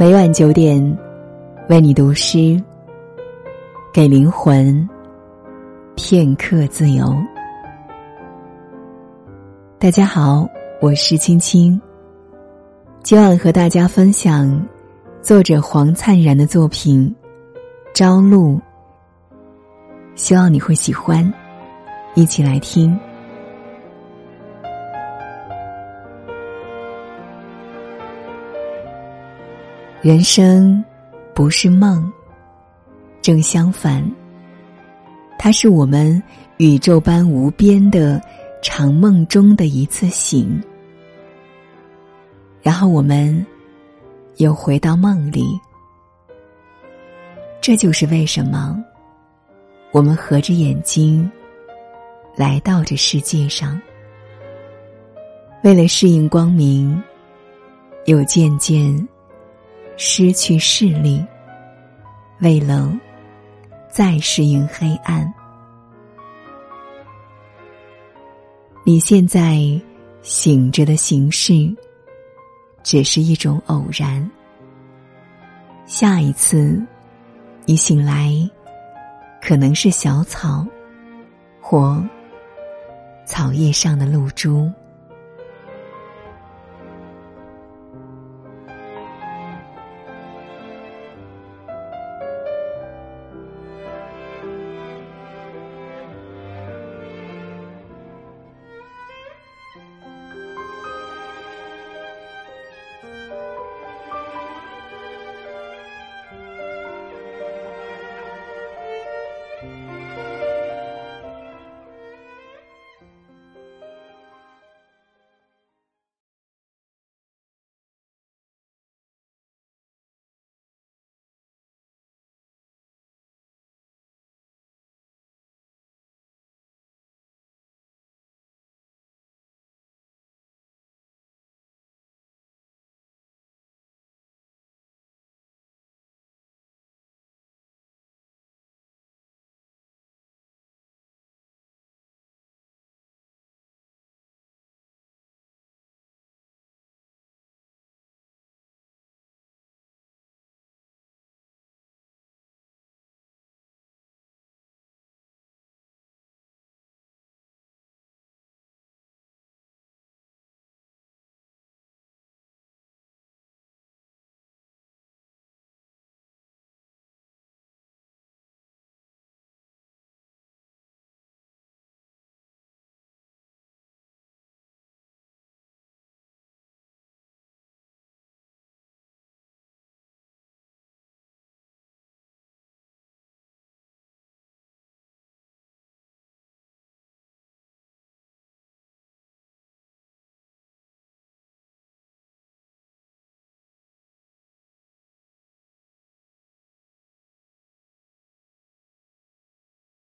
每晚九点，为你读诗，给灵魂片刻自由。大家好，我是青青。今晚和大家分享作者黄灿然的作品《朝露》，希望你会喜欢，一起来听。人生不是梦，正相反，它是我们宇宙般无边的长梦中的一次醒。然后我们又回到梦里，这就是为什么我们合着眼睛来到这世界上，为了适应光明，又渐渐。失去视力，为了再适应黑暗，你现在醒着的形式，只是一种偶然。下一次你醒来，可能是小草，或草叶上的露珠。